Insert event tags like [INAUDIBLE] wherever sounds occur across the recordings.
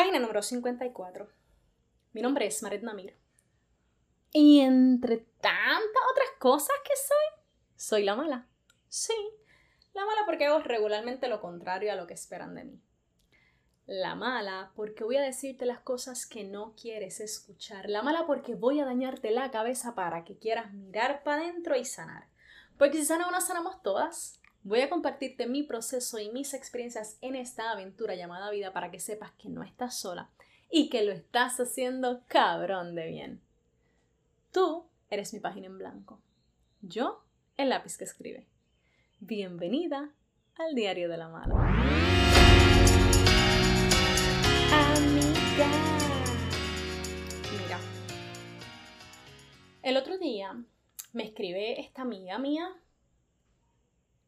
Página número 54. Mi nombre es Maret Namir. Y entre tantas otras cosas que soy, soy la mala. Sí, la mala porque hago regularmente lo contrario a lo que esperan de mí. La mala porque voy a decirte las cosas que no quieres escuchar. La mala porque voy a dañarte la cabeza para que quieras mirar para adentro y sanar. Porque si sana una, sanamos todas. Voy a compartirte mi proceso y mis experiencias en esta aventura llamada vida para que sepas que no estás sola y que lo estás haciendo cabrón de bien. Tú eres mi página en blanco. Yo, el lápiz que escribe. Bienvenida al diario de la mala. Mira. El otro día me escribe esta amiga mía.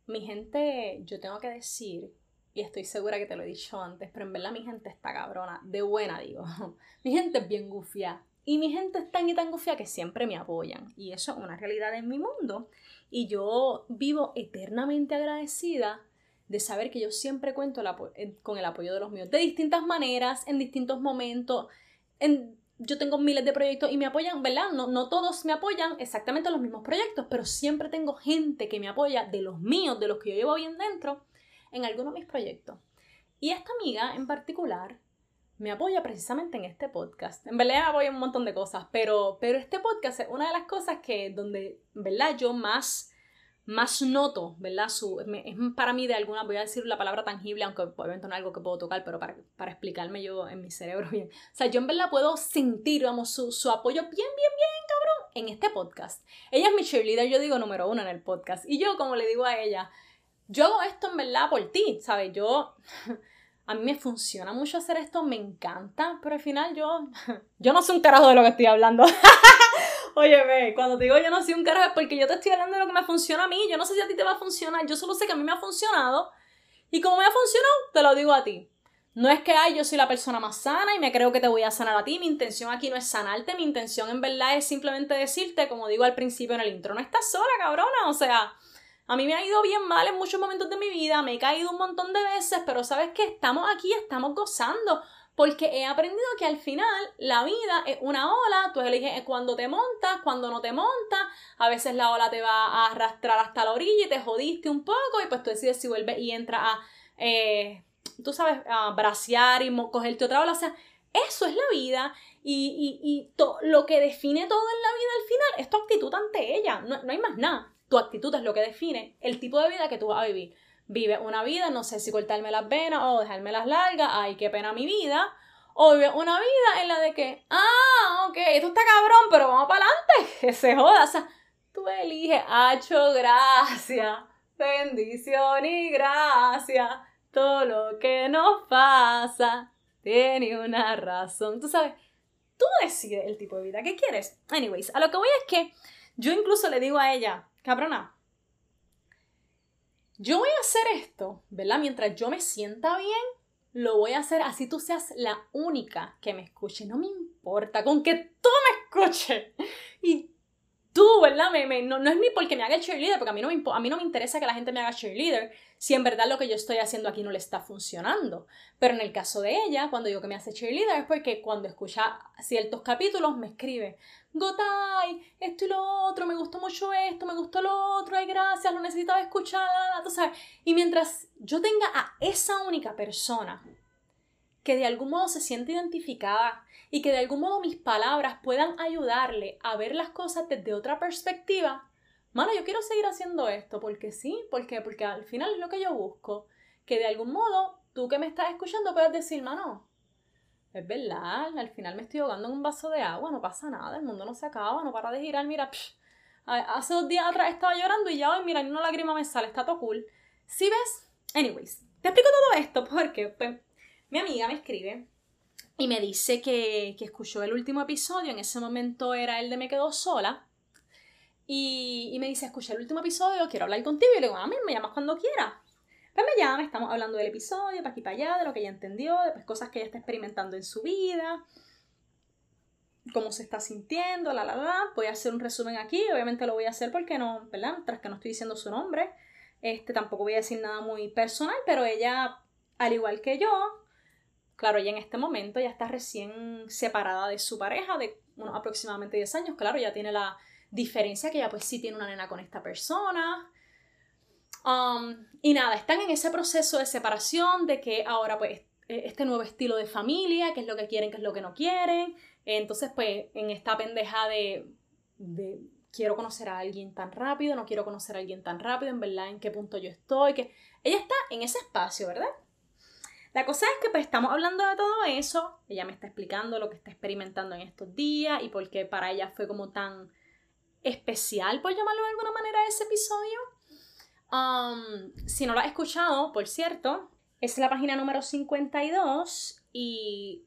Mi gente, yo tengo que decir, y estoy segura que te lo he dicho antes, pero en verdad mi gente está cabrona, de buena digo. [LAUGHS] Mi gente es bien gufia. Y mi gente es tan y tan gufia que siempre me apoyan. Y eso es una realidad en mi mundo. Y yo vivo eternamente agradecida de saber que yo siempre cuento con el apoyo de los míos, de distintas maneras, en distintos momentos. En, yo tengo miles de proyectos y me apoyan, ¿verdad? No, no todos me apoyan exactamente en los mismos proyectos, pero siempre tengo gente que me apoya de los míos, de los que yo llevo bien dentro, en algunos de mis proyectos. Y esta amiga en particular me apoya precisamente en este podcast. En verdad apoya un montón de cosas, pero, pero este podcast es una de las cosas que donde, ¿verdad? Yo más más noto, ¿verdad? Su, es para mí de alguna, voy a decir la palabra tangible, aunque obviamente no es algo que puedo tocar, pero para, para explicarme yo en mi cerebro bien. O sea, yo en verdad puedo sentir, vamos, su, su apoyo bien, bien, bien, cabrón, en este podcast. Ella es mi cheerleader, yo digo número uno en el podcast. Y yo, como le digo a ella, yo hago esto en verdad por ti, ¿sabes? Yo, [LAUGHS] a mí me funciona mucho hacer esto, me encanta, pero al final yo, [LAUGHS] yo no sé un carajo de lo que estoy hablando. [LAUGHS] Óyeme, cuando te digo yo no soy un carajo es porque yo te estoy hablando de lo que me funciona a mí. Yo no sé si a ti te va a funcionar. Yo solo sé que a mí me ha funcionado. Y como me ha funcionado, te lo digo a ti. No es que, ay, yo soy la persona más sana y me creo que te voy a sanar a ti. Mi intención aquí no es sanarte. Mi intención en verdad es simplemente decirte, como digo al principio en el intro, no estás sola, cabrona. O sea, a mí me ha ido bien mal en muchos momentos de mi vida. Me he caído un montón de veces, pero sabes que estamos aquí, estamos gozando porque he aprendido que al final la vida es una ola, tú eliges cuando te montas, cuando no te montas, a veces la ola te va a arrastrar hasta la orilla y te jodiste un poco y pues tú decides si vuelves y entras a, eh, tú sabes, a bracear y cogerte otra ola, o sea, eso es la vida y, y, y lo que define todo en la vida al final es tu actitud ante ella, no, no hay más nada, tu actitud es lo que define el tipo de vida que tú vas a vivir vive una vida, no sé si cortarme las venas o dejarme las largas, ay, qué pena mi vida. O vive una vida en la de que, ah, ok, esto está cabrón, pero vamos para adelante, [LAUGHS] que se joda. O sea, tú eliges, hacho, gracias, bendición y gracia, todo lo que nos pasa tiene una razón. Tú sabes, tú decides el tipo de vida que quieres. Anyways, a lo que voy es que yo incluso le digo a ella, cabrona, yo voy a hacer esto, ¿verdad? Mientras yo me sienta bien, lo voy a hacer así tú seas la única que me escuche. No me importa, con que tú me escuches. Y tú, ¿verdad? Me, no, es ni porque me haga cheerleader, porque a mí, no me, a mí no me interesa que la gente me haga cheerleader si en verdad lo que yo estoy haciendo aquí no le está funcionando. Pero en el caso de ella, cuando digo que me hace cheerleader es porque cuando escucha ciertos capítulos me escribe, Gotay, esto y lo otro, me gustó mucho esto, me gustó lo otro, ay gracias, lo necesitaba escuchar, la, sabes. Y mientras yo tenga a esa única persona que de algún modo se siente identificada y que de algún modo mis palabras puedan ayudarle a ver las cosas desde otra perspectiva, mano, yo quiero seguir haciendo esto, porque sí, porque, porque al final es lo que yo busco, que de algún modo tú que me estás escuchando puedas decir, mano, es verdad, al final me estoy ahogando en un vaso de agua, no pasa nada, el mundo no se acaba, no para de girar, mira, hace dos días atrás estaba llorando y ya hoy, mira, ni una lágrima me sale, está todo cool. ¿Sí ves? Anyways, te explico todo esto porque pues, mi amiga me escribe y me dice que, que, escuchó el último episodio, en ese momento era el de Me Quedo Sola, y, y me dice, escuché el último episodio, quiero hablar contigo, y le digo, a mí me llamas cuando quieras. Pues me llama, estamos hablando del episodio, para aquí para allá, de lo que ella entendió, de cosas que ella está experimentando en su vida, cómo se está sintiendo, la, la, la. Voy a hacer un resumen aquí, obviamente lo voy a hacer porque no, ¿verdad? Tras que no estoy diciendo su nombre, este, tampoco voy a decir nada muy personal, pero ella, al igual que yo, claro, ella en este momento ya está recién separada de su pareja de unos aproximadamente 10 años, claro, ya tiene la diferencia que ella pues sí tiene una nena con esta persona. Um, y nada, están en ese proceso de separación, de que ahora pues e, este nuevo estilo de familia, qué es lo que quieren, qué es lo que no quieren. Entonces pues en esta pendeja de, de quiero conocer a alguien tan rápido, no quiero conocer a alguien tan rápido, en verdad en qué punto yo estoy, que ella está en ese espacio, ¿verdad? La cosa es que pues estamos hablando de todo eso, ella me está explicando lo que está experimentando en estos días y por qué para ella fue como tan especial, por llamarlo de alguna manera, ese episodio. Um, si no lo has escuchado, por cierto, es la página número 52 y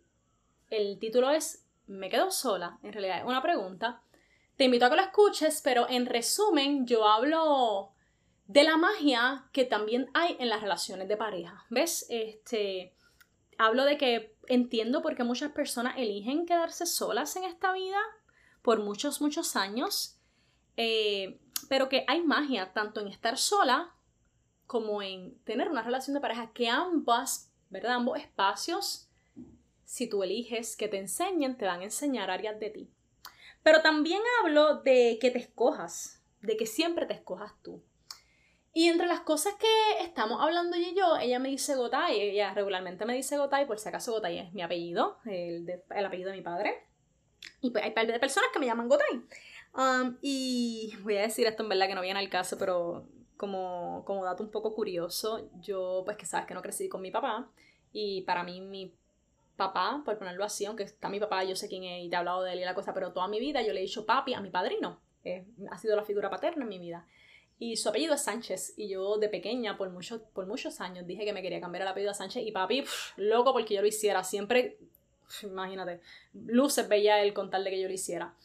el título es Me quedo sola, en realidad es una pregunta. Te invito a que lo escuches, pero en resumen yo hablo de la magia que también hay en las relaciones de pareja. ¿Ves? Este, hablo de que entiendo por qué muchas personas eligen quedarse solas en esta vida por muchos, muchos años, eh, pero que hay magia tanto en estar sola como en tener una relación de pareja, que ambas, ¿verdad? Ambos espacios, si tú eliges que te enseñen, te van a enseñar áreas de ti. Pero también hablo de que te escojas, de que siempre te escojas tú. Y entre las cosas que estamos hablando ella y yo, ella me dice Gotay, ella regularmente me dice Gotay, por si acaso Gotay es mi apellido, el, apellido de mi padre. Y pues hay par de personas que me llaman Gotay. Um, y voy a decir esto en verdad que no viene al caso, pero como, como dato un poco curioso, yo pues que sabes que no crecí con mi papá y para mí mi papá, por ponerlo así, aunque está mi papá, yo sé quién es y te he hablado de él y la cosa, pero toda mi vida yo le he dicho papi a mi padrino. ha sido la figura paterna en mi vida. Y su apellido es Sánchez. Y yo de pequeña, por, mucho, por muchos años, dije que me quería cambiar el apellido a Sánchez. Y papi, loco porque yo lo hiciera. Siempre, imagínate, luces veía él con tal de que yo lo hiciera.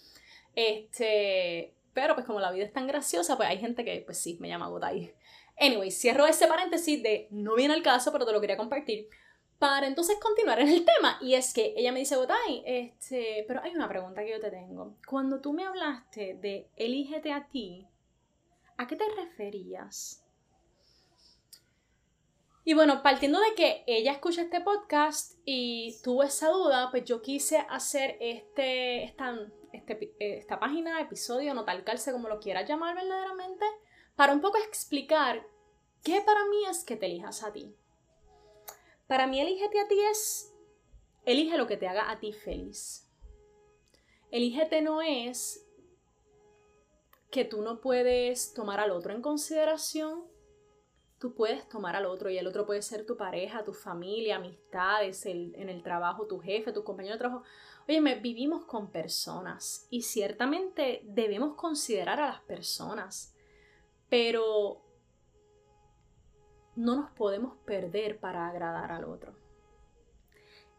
Este, pero pues como la vida es tan graciosa, pues hay gente que pues sí, me llama Gotay. Anyway, cierro ese paréntesis de no viene al caso, pero te lo quería compartir. Para entonces continuar en el tema. Y es que ella me dice, Gotay, este, pero hay una pregunta que yo te tengo. Cuando tú me hablaste de elígete a ti, ¿A qué te referías? Y bueno, partiendo de que ella escucha este podcast y tuvo esa duda, pues yo quise hacer este, esta, este, esta página, episodio, no tal calce como lo quieras llamar verdaderamente, para un poco explicar qué para mí es que te elijas a ti. Para mí elígete a ti es, elige lo que te haga a ti feliz. Elígete no es que tú no puedes tomar al otro en consideración, tú puedes tomar al otro y el otro puede ser tu pareja, tu familia, amistades, en el trabajo, tu jefe, tu compañero de trabajo. Oye, vivimos con personas y ciertamente debemos considerar a las personas, pero no nos podemos perder para agradar al otro.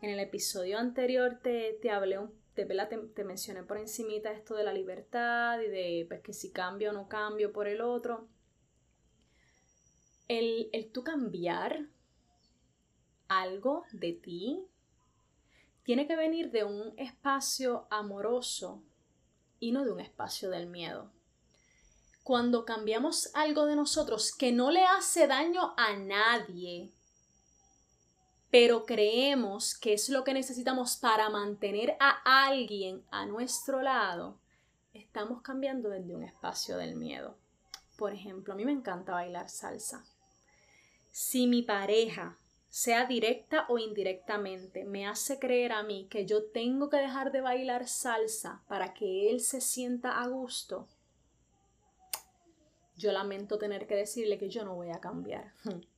En el episodio anterior te, te hablé un te, te, mencioné por encimita esto de la libertad y de pues, que si cambio o no cambio por el otro. El, el tú cambiar algo de ti tiene que venir de un espacio amoroso y no de un espacio del miedo. Cuando cambiamos algo de nosotros que no le hace daño a nadie, pero creemos que es lo que necesitamos para mantener a alguien a nuestro lado, estamos cambiando desde un espacio del miedo. Por ejemplo, a mí me encanta bailar salsa. Si mi pareja, sea directa o indirectamente, me hace creer a mí que yo tengo que dejar de bailar salsa para que él se sienta a gusto, yo lamento tener que decirle que yo no voy a cambiar. [LAUGHS]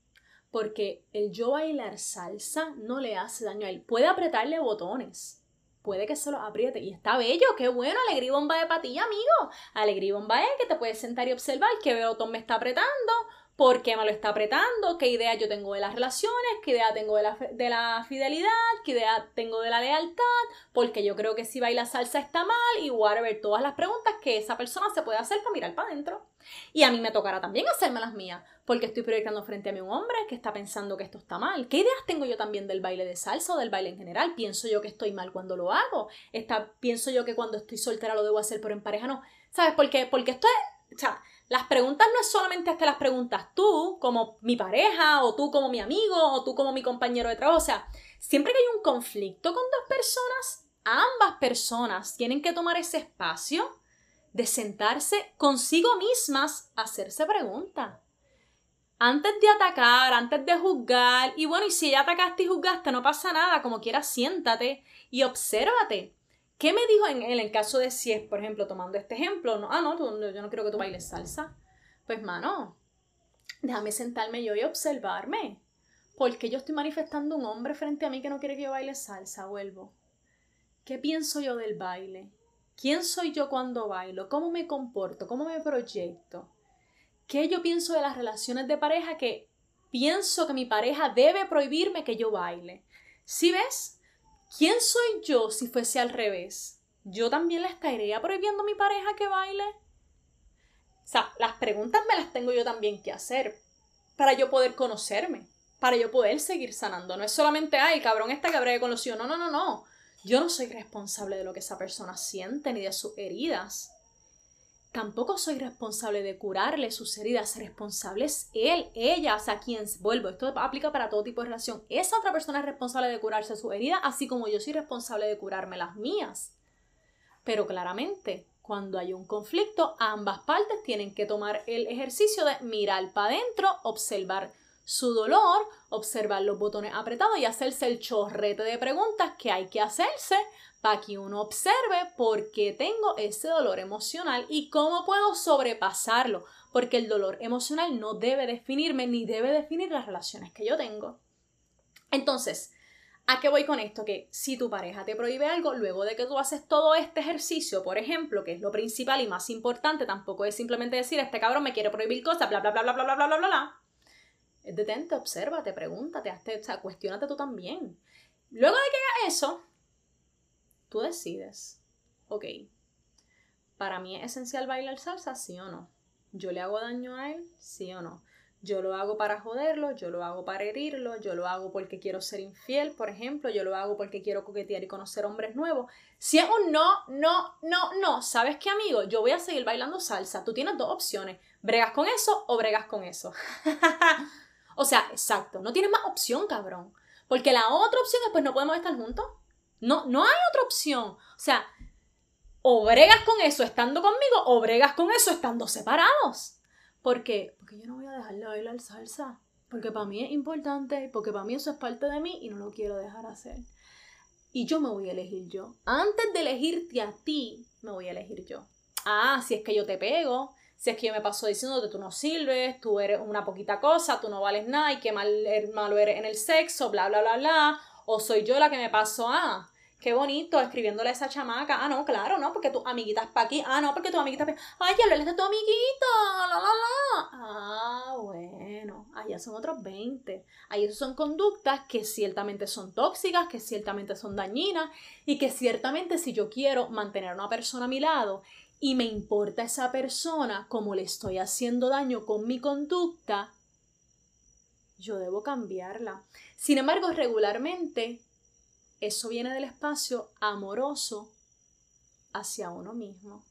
porque el yo bailar salsa no le hace daño a él. Puede apretarle botones, puede que se los apriete y está bello, qué bueno, alegría bomba de patilla, amigo. Alegría bomba es que te puedes sentar y observar qué botón me está apretando, por qué me lo está apretando, qué idea yo tengo de las relaciones, qué idea tengo de la, de la fidelidad, qué idea tengo de la lealtad, porque yo creo que si baila salsa está mal y whatever, todas las preguntas que esa persona se puede hacer para mirar para adentro. Y a mí me tocará también hacerme las mías, porque estoy proyectando frente a mí un hombre que está pensando que esto está mal. ¿Qué ideas tengo yo también del baile de salsa o del baile en general? ¿Pienso yo que estoy mal cuando lo hago? ¿Está, ¿Pienso yo que cuando estoy soltera lo debo hacer por en pareja? No. ¿Sabes? Porque, porque esto o sea, las preguntas no es solamente hasta las preguntas tú como mi pareja o tú como mi amigo o tú como mi compañero de trabajo. O sea, siempre que hay un conflicto con dos personas, ambas personas tienen que tomar ese espacio de sentarse consigo mismas a hacerse preguntas. Antes de atacar, antes de juzgar, y bueno, y si ya atacaste y juzgaste, no pasa nada, como quieras, siéntate y obsérvate. ¿Qué me dijo en, el caso de si es, por ejemplo, tomando este ejemplo? Ah, no, yo no quiero que tú bailes salsa. Pues, mano, déjame sentarme yo y observarme. Porque yo estoy manifestando un hombre frente a mí que no quiere que yo baile salsa, vuelvo. ¿Qué pienso yo del baile? ¿Quién soy yo cuando bailo? ¿Cómo me comporto? ¿Cómo me proyecto? ¿Qué yo pienso de las relaciones de pareja que pienso que mi pareja debe prohibirme que yo baile? ¿Sí ves? ¿Quién soy yo si fuese al revés? ¿Yo también le estaría prohibiendo a mi pareja que baile? O sea, las preguntas me las tengo yo también que hacer para yo poder conocerme, para yo poder seguir sanando. No es solamente, ay, cabrón, esta que habré conocido. No, no, no, no. Yo no soy responsable de lo que esa persona siente ni de sus heridas. Tampoco soy responsable de curarle sus heridas. Responsable es él, ella, o sea, quien vuelvo. Esto aplica para todo tipo de relación. Esa otra persona es responsable de curarse sus heridas, así como yo soy responsable de curarme las mías. Pero claramente, cuando hay un conflicto, ambas partes tienen que tomar el ejercicio de mirar para adentro, observar su dolor, observar los botones apretados y hacerse el chorrete de preguntas que hay que hacerse para que uno observe por qué tengo ese dolor emocional y cómo puedo sobrepasarlo, porque el dolor emocional no debe definirme ni debe definir las relaciones que yo tengo. Entonces, ¿A qué voy con esto? Que si tu pareja te prohíbe algo, luego de que tú haces todo este ejercicio, por ejemplo, que es lo principal y más importante, tampoco es simplemente decir, este cabrón me quiere prohibir cosas, bla, bla, bla, bla, bla, bla, bla, bla, bla, detente, obsérvate, pregúntate, hazte, o sea, cuestionate tú también. Luego de que hagas eso, tú decides, ok, para mí es esencial bailar salsa, sí o no. Yo le hago daño a él, sí o no. Yo lo hago para joderlo, yo lo hago para herirlo, yo lo hago porque quiero ser infiel, por ejemplo, yo lo hago porque quiero coquetear y conocer hombres nuevos. Si es un no, no, no, no, ¿sabes qué, amigo? Yo voy a seguir bailando salsa. Tú tienes dos opciones. ¿Bregas con eso o bregas con eso? [LAUGHS] O sea, exacto, no tienes más opción, cabrón. Porque la otra opción es, pues no podemos estar juntos. No, no hay otra opción. O sea, o bregas con eso estando conmigo o bregas con eso estando separados. ¿Por qué? Porque yo no voy a dejar de bailar salsa. Porque para mí es importante, porque para mí eso es parte de mí y no lo quiero dejar hacer. Y yo me voy a elegir yo. Antes de elegirte a ti, me voy a elegir yo. Ah, si es que yo te pego, si es que yo me paso diciendo que tú no sirves, tú eres una poquita cosa, tú no vales nada y qué mal, er, malo eres en el sexo, bla, bla, bla, bla. O soy yo la que me paso, ah, qué bonito, escribiéndole a esa chamaca. Ah, no, claro, no, porque tu amiguita es para aquí. Ah, no, porque tu amiguita es Ay, ya le de tu amiguita, la, la, la. Ah, bueno, allá son otros 20. Ahí son conductas que ciertamente son tóxicas, que ciertamente son dañinas y que ciertamente si yo quiero mantener a una persona a mi lado y me importa esa persona como le estoy haciendo daño con mi conducta, yo debo cambiarla. Sin embargo, regularmente eso viene del espacio amoroso hacia uno mismo.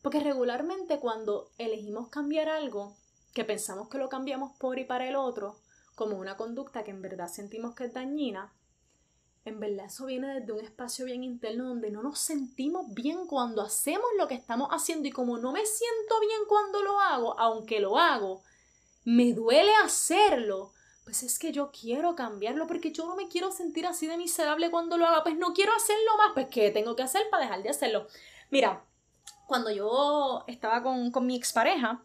Porque regularmente cuando elegimos cambiar algo, que pensamos que lo cambiamos por y para el otro, como una conducta que en verdad sentimos que es dañina, en verdad eso viene desde un espacio bien interno donde no nos sentimos bien cuando hacemos lo que estamos haciendo y como no me siento bien cuando lo hago, aunque lo hago, me duele hacerlo, pues es que yo quiero cambiarlo porque yo no me quiero sentir así de miserable cuando lo haga, pues no quiero hacerlo más, pues ¿qué tengo que hacer para dejar de hacerlo? Mira, cuando yo estaba con, con mi expareja,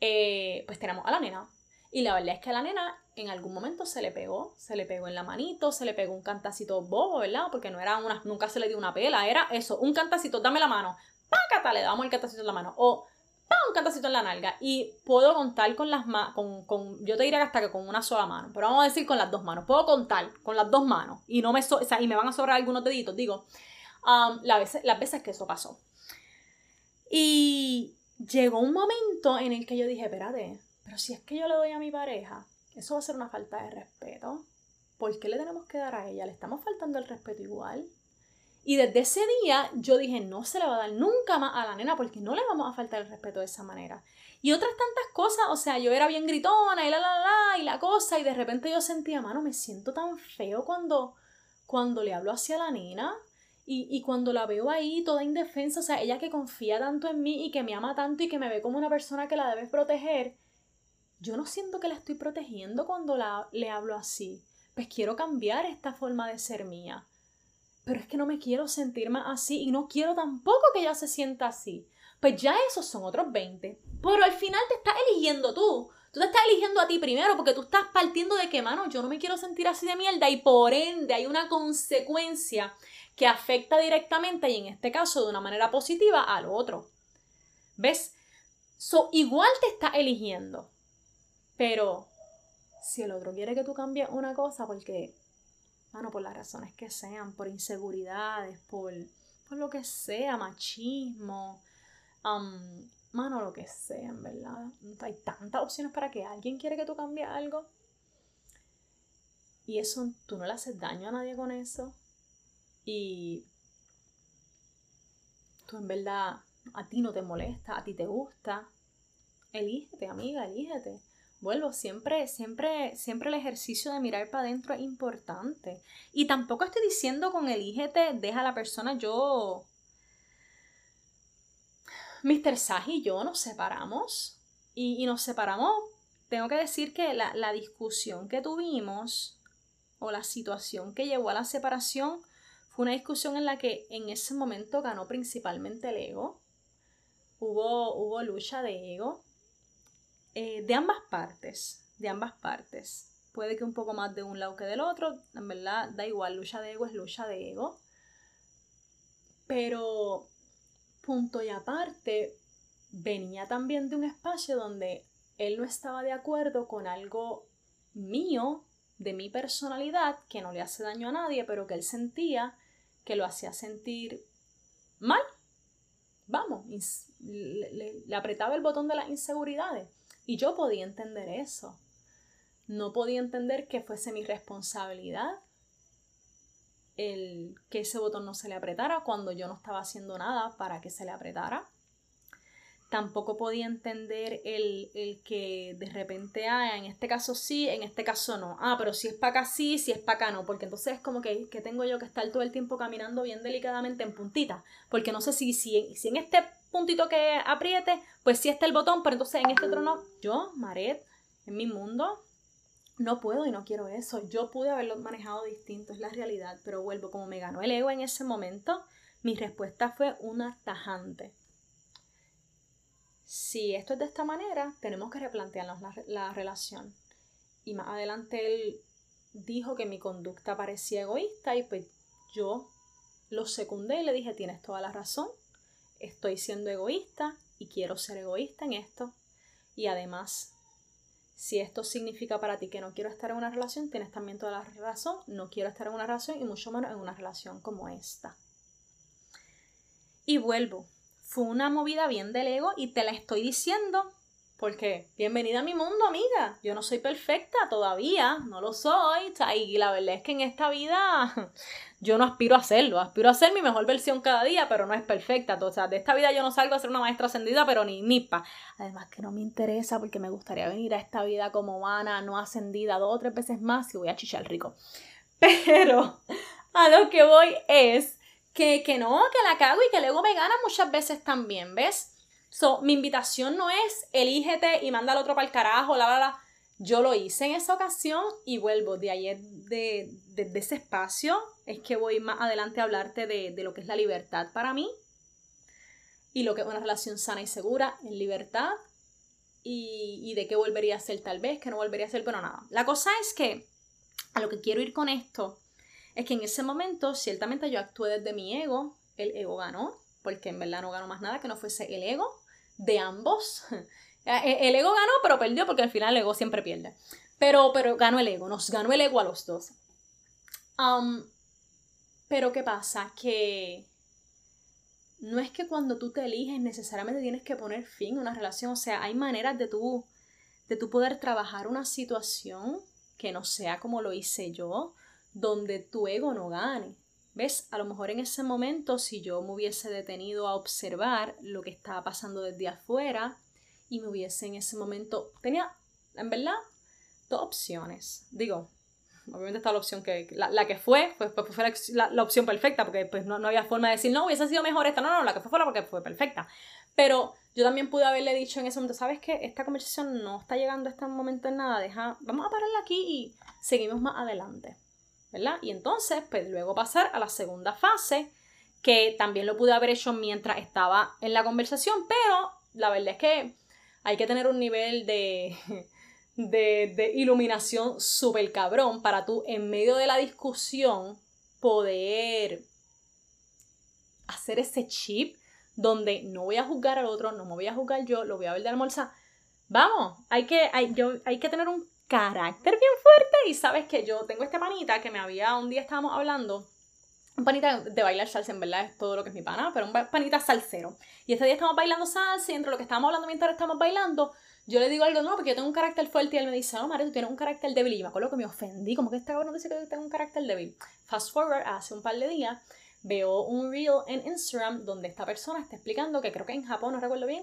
eh, pues tenemos a la nena. Y la verdad es que a la nena en algún momento se le pegó, se le pegó en la manito, se le pegó un cantacito bobo, ¿verdad? Porque no era una, nunca se le dio una pela, era eso, un cantacito, dame la mano, pácata, le damos el cantacito en la mano, o ¡pam! un cantacito en la nalga. Y puedo contar con las manos, con, con, yo te diría hasta que con una sola mano, pero vamos a decir con las dos manos, puedo contar con las dos manos y no me, o sea, y me van a sobrar algunos deditos, digo, um, las, veces, las veces que eso pasó. Y llegó un momento en el que yo dije, espérate, pero si es que yo le doy a mi pareja eso va a ser una falta de respeto. ¿Por qué le tenemos que dar a ella? ¿Le estamos faltando el respeto igual? Y desde ese día yo dije, no se le va a dar nunca más a la nena porque no le vamos a faltar el respeto de esa manera. Y otras tantas cosas, o sea, yo era bien gritona y la la la y la cosa y de repente yo sentía, mano, me siento tan feo cuando cuando le hablo hacia la nena y, y cuando la veo ahí toda indefensa, o sea, ella que confía tanto en mí y que me ama tanto y que me ve como una persona que la debes proteger, yo no siento que la estoy protegiendo cuando la, le hablo así. Pues quiero cambiar esta forma de ser mía pero es que no me quiero sentir más así y no quiero tampoco que ella se sienta así. Pues ya esos son otros 20. Pero al final te estás eligiendo tú. Tú te estás eligiendo a ti primero porque tú estás partiendo de que, mano, yo no me quiero sentir así de mierda y por ende hay una consecuencia que afecta directamente y en este caso de una manera positiva al otro. ¿Ves? So, igual te estás eligiendo. Pero si el otro quiere que tú cambies una cosa porque mano, por las razones que sean, por inseguridades, por, por lo que sea, machismo, um, mano, lo que sea, en verdad. Hay tantas opciones para que alguien quiere que tú cambies algo. Y eso, tú no le haces daño a nadie con eso. Y tú en verdad, a ti no te molesta, a ti te gusta. Elígete, amiga, elígete vuelvo, siempre, siempre, siempre el ejercicio de mirar para adentro es importante. Y tampoco estoy diciendo con elígete, deja a la persona, yo. Mr. Saj y yo nos separamos. Y, nos separamos. Tengo que decir que la, la discusión que tuvimos, o la situación que llevó a la separación, fue una discusión en la que en ese momento ganó principalmente el ego. Hubo, hubo lucha de ego eh, de ambas partes, de ambas partes. Puede que un poco más de un lado que del otro, en verdad da igual, lucha de ego es lucha de ego. Pero, punto y aparte, venía también de un espacio donde él no estaba de acuerdo con algo mío, de mi personalidad, que no le hace daño a nadie, pero que él sentía que lo hacía sentir mal. Vamos, le apretaba el botón de las inseguridades. Y yo podía entender eso. No podía entender que fuese mi responsabilidad el que ese botón no se le apretara cuando yo no estaba haciendo nada para que se le apretara. Tampoco podía entender el, que de repente, ah, en este caso sí, en este caso no. Ah, pero si es para acá sí, si es para acá no. Porque entonces es como que, que tengo yo que estar todo el tiempo caminando bien delicadamente en puntita. Porque no sé si, si, si en este puntito que apriete, pues sí está el botón, pero entonces en este otro no. Yo, Maret, en mi mundo, no puedo y no quiero eso. Yo pude haberlo manejado distinto, es la realidad, pero vuelvo, como me ganó el ego en ese momento, mi respuesta fue una tajante. Si esto es de esta manera, tenemos que replantearnos la, la relación. Y más adelante él dijo que mi conducta parecía egoísta y pues yo lo secundé y le dije, tienes toda la razón, estoy siendo egoísta y quiero ser egoísta en esto. Y además, si esto significa para ti que no quiero estar en una relación, tienes también toda la razón, no quiero estar en una relación y mucho menos en una relación como esta. Y vuelvo, fue una movida bien del ego y te la estoy diciendo porque, bienvenida a mi mundo, amiga. Yo no soy perfecta todavía, no lo soy. Y la verdad es que en esta vida [LAUGHS] yo no aspiro a hacerlo. Aspiro a ser mi mejor versión cada día, pero no es perfecta. O sea, de esta vida yo no salgo a ser una maestra ascendida, pero ni nipa. Además que no me interesa porque me gustaría venir a esta vida como humana, no ascendida, dos o tres veces más y voy a chichar rico. [LAUGHS] Pero a lo que voy es que, que no, que la cago y que luego me gana muchas veces también, ¿ves? So, mi invitación no es elígete y manda al otro para el carajo, la, la, la. Yo lo hice en esa ocasión y vuelvo de ayer, de, de, ese espacio, es que voy más adelante a hablarte de, de, lo que es la libertad para mí y lo que es una relación sana y segura en libertad y, y de qué volvería a ser tal vez, que no volvería a ser, pero nada. La cosa es que a lo que quiero ir con esto es que en ese momento ciertamente yo actué desde mi ego, el ego ganó, porque en verdad no ganó más nada que no fuese el ego, de ambos. [LAUGHS] E, el ego ganó, pero perdió porque al final el ego siempre pierde. Pero, pero ganó el ego, nos ganó el ego a los dos. Um, pero ¿qué pasa? Que no es que cuando tú te eliges necesariamente tienes que poner fin a una relación. O sea, hay maneras de tú, de tú poder trabajar una situación que no sea como lo hice yo, donde tu ego no gane. ¿Ves? A lo mejor en ese momento, si yo me hubiese detenido a observar lo que estaba pasando desde afuera y me hubiese en ese momento, tenía, en verdad, dos opciones. Digo, obviamente está la opción que, la, que fue, pues, pues fue la, opción perfecta, porque pues no, no, había forma de decir, no, hubiese sido mejor esta, no, no, la que fue fuera porque fue perfecta. Pero yo también pude haberle dicho en ese momento, ¿sabes qué? Esta conversación no está llegando a este momento en nada, deja, vamos a pararla aquí y seguimos más adelante. ¿Verdad? Y entonces, pues luego pasar a la segunda fase, que también lo pude haber hecho mientras estaba en la conversación, pero la verdad es que hay que tener un nivel de, [LAUGHS] de, de iluminación súper cabrón para tú, en medio de la discusión, poder hacer ese chip donde no voy a juzgar al otro, no me voy a juzgar yo, lo voy a ver de almorzar. Vamos, hay que, hay, yo, hay que tener un carácter bien fuerte y sabes que yo tengo este panita que me había, un día estábamos hablando, un panita de bailar salsa, en verdad es todo lo que es mi pana, pero un panita salsero. Y este día estamos bailando salsa y entre lo que estábamos hablando mientras estamos bailando, yo le digo algo, no, porque yo tengo un carácter fuerte y él me dice, no, Mario, tú tienes un carácter débil. Y yo me acuerdo que me ofendí, como que este cabrón dice que yo tengo un carácter débil. Fast forward, hace un par de días, veo un reel en Instagram donde esta persona está explicando que creo que en Japón, no recuerdo bien,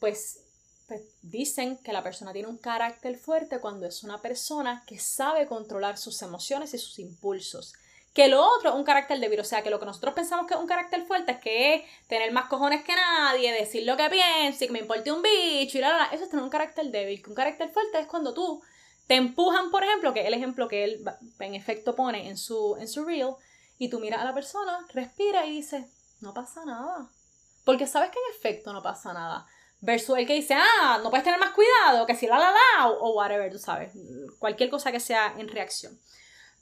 pues pues, dicen que la persona tiene un carácter fuerte cuando es una persona que sabe controlar sus emociones y sus impulsos. Que lo otro es un carácter débil, o sea, que lo que nosotros pensamos que es un carácter fuerte es que es tener más cojones que nadie, decir lo que pienso, que me importe un bicho y la, la, Eso es tener un carácter débil. Que un carácter fuerte es cuando tú te empujan, por ejemplo, que es el ejemplo que él en efecto pone en su, en su reel, y tú miras a la persona, respira y dices, no pasa nada. Porque sabes que en efecto no pasa nada. Versus el que dice, ah, no puedes tener más cuidado, que si la la la, o, whatever, tú sabes. Cualquier cosa que sea en reacción.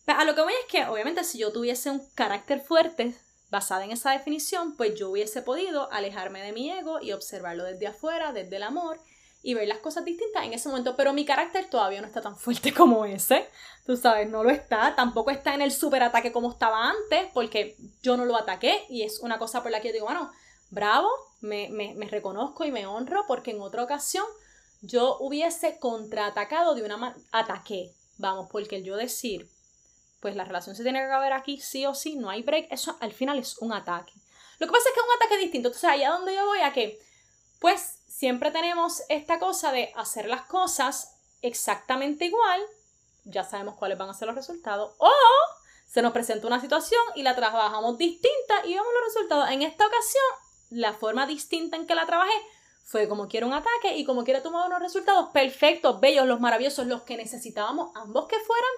A lo que voy es que, obviamente, si yo tuviese un carácter fuerte basado en esa definición, pues yo hubiese podido alejarme de mi ego y observarlo desde afuera, desde el amor, y ver las cosas distintas en ese momento. Pero mi carácter todavía no está tan fuerte [LAUGHS] como ese. Tú sabes, no lo está. Tampoco está en el superataque como estaba antes, porque yo no lo ataqué, y es una cosa por la que yo digo, bueno, bravo, me, reconozco y me honro porque en otra ocasión yo hubiese contraatacado de una manera, ataqué, vamos, porque el yo decir, pues la relación se tiene que acabar aquí sí o sí, no hay break, eso al final es un ataque. Lo que pasa es que es un ataque distinto, entonces allá donde yo voy a que, pues siempre tenemos esta cosa de hacer las cosas exactamente igual, ya sabemos cuáles van a ser los resultados, o se nos presenta una situación y la trabajamos distinta y vemos los resultados. En esta ocasión la forma distinta en que la trabajé fue como quiero un ataque y como quiero tomar unos resultados perfectos, bellos, los maravillosos, los que necesitábamos ambos que fueran,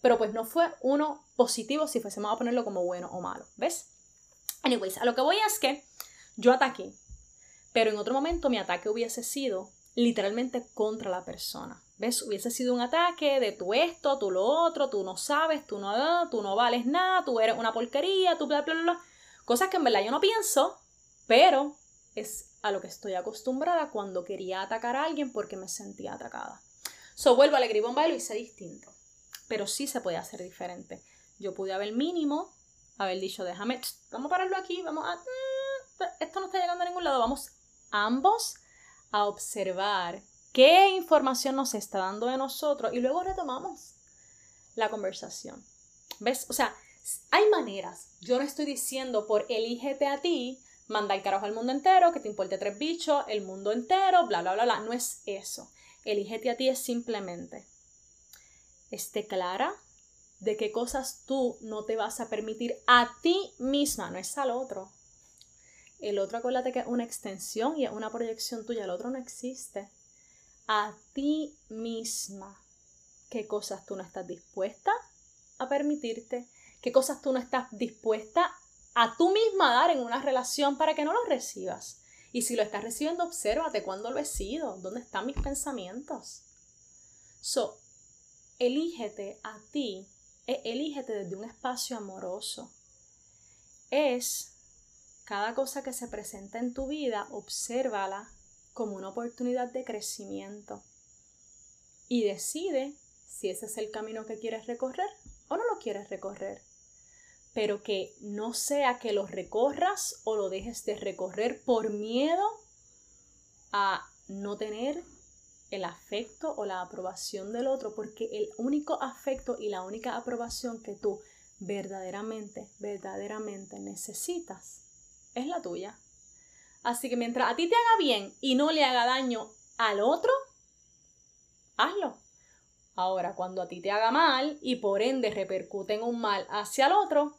pero pues no fue uno positivo si fuésemos a ponerlo como bueno o malo, ¿ves? Anyways, a lo que voy es que yo ataqué, pero en otro momento mi ataque hubiese sido literalmente contra la persona. ¿Ves? Hubiese sido un ataque de tú esto, tú lo otro, tú no sabes, tú no, tú no vales nada, tú eres una porquería, tú bla, bla, bla. Cosas que en verdad yo no pienso, pero es a lo que estoy acostumbrada cuando quería atacar a alguien porque me sentía atacada. So, vuelvo al gribomba y lo hice distinto. Pero sí se puede hacer diferente. Yo pude haber mínimo, haber dicho, déjame, vamos a pararlo aquí, vamos a... Mm, esto no está llegando a ningún lado. Vamos ambos a observar qué información nos está dando de nosotros y luego retomamos la conversación. ¿Ves? O sea, hay maneras. Yo no estoy diciendo por elígete a ti, manda el carajo al mundo entero, que te importe tres bichos, el mundo entero, bla, bla, bla, bla. No es eso. Elígete a ti es simplemente esté clara de qué cosas tú no te vas a permitir a ti misma, no es al otro. El otro, acuérdate que es una extensión y es una proyección tuya, el otro no existe. A ti misma, qué cosas tú no estás dispuesta a permitirte, qué cosas tú no estás dispuesta a tú misma dar en una relación para que no lo recibas. Y si lo estás recibiendo, obsérvate cuándo lo he sido, dónde están mis pensamientos. So, elígete a ti, e, elígete desde un espacio amoroso. Es cada cosa que se presenta en tu vida, obsérvala como una oportunidad de crecimiento. Y decide si ese es el camino que quieres recorrer o no lo quieres recorrer pero que no sea que lo recorras o lo dejes de recorrer por miedo a no tener el afecto o la aprobación del otro, porque el único afecto y la única aprobación que tú verdaderamente, verdaderamente necesitas es la tuya. Así que mientras a ti te haga bien y no le haga daño al otro, hazlo. Ahora, cuando a ti te haga mal y por ende repercute en un mal hacia el otro,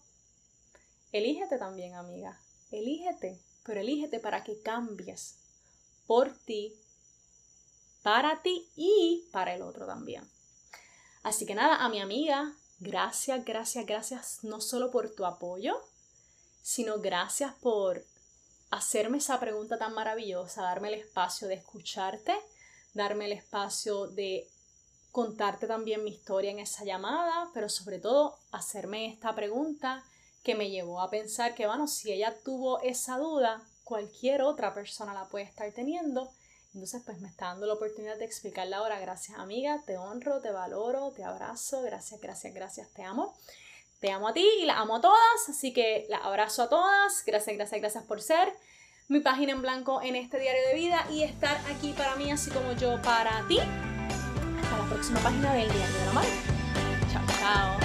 elígete también, amiga. Elígete, pero elígete para que cambies por ti, para ti y para el otro también. Así que nada, a mi amiga, gracias, gracias, gracias no solo por tu apoyo, sino gracias por hacerme esa pregunta tan maravillosa, darme el espacio de escucharte, darme el espacio de contarte también mi historia en esa llamada, pero sobre todo hacerme esta pregunta que me llevó a pensar que, bueno, si ella tuvo esa duda, cualquier otra persona la puede estar teniendo. Entonces, pues me está dando la oportunidad de explicarla ahora. Gracias, amiga. Te honro, te valoro, te abrazo. Gracias, gracias, gracias. Te amo. Te amo a ti y la amo a todas. Así que la abrazo a todas. Gracias, gracias, gracias por ser mi página en blanco en este diario de vida y estar aquí para mí, así como yo para ti. Hasta la próxima página del Diario de la Madre. Chao, chao.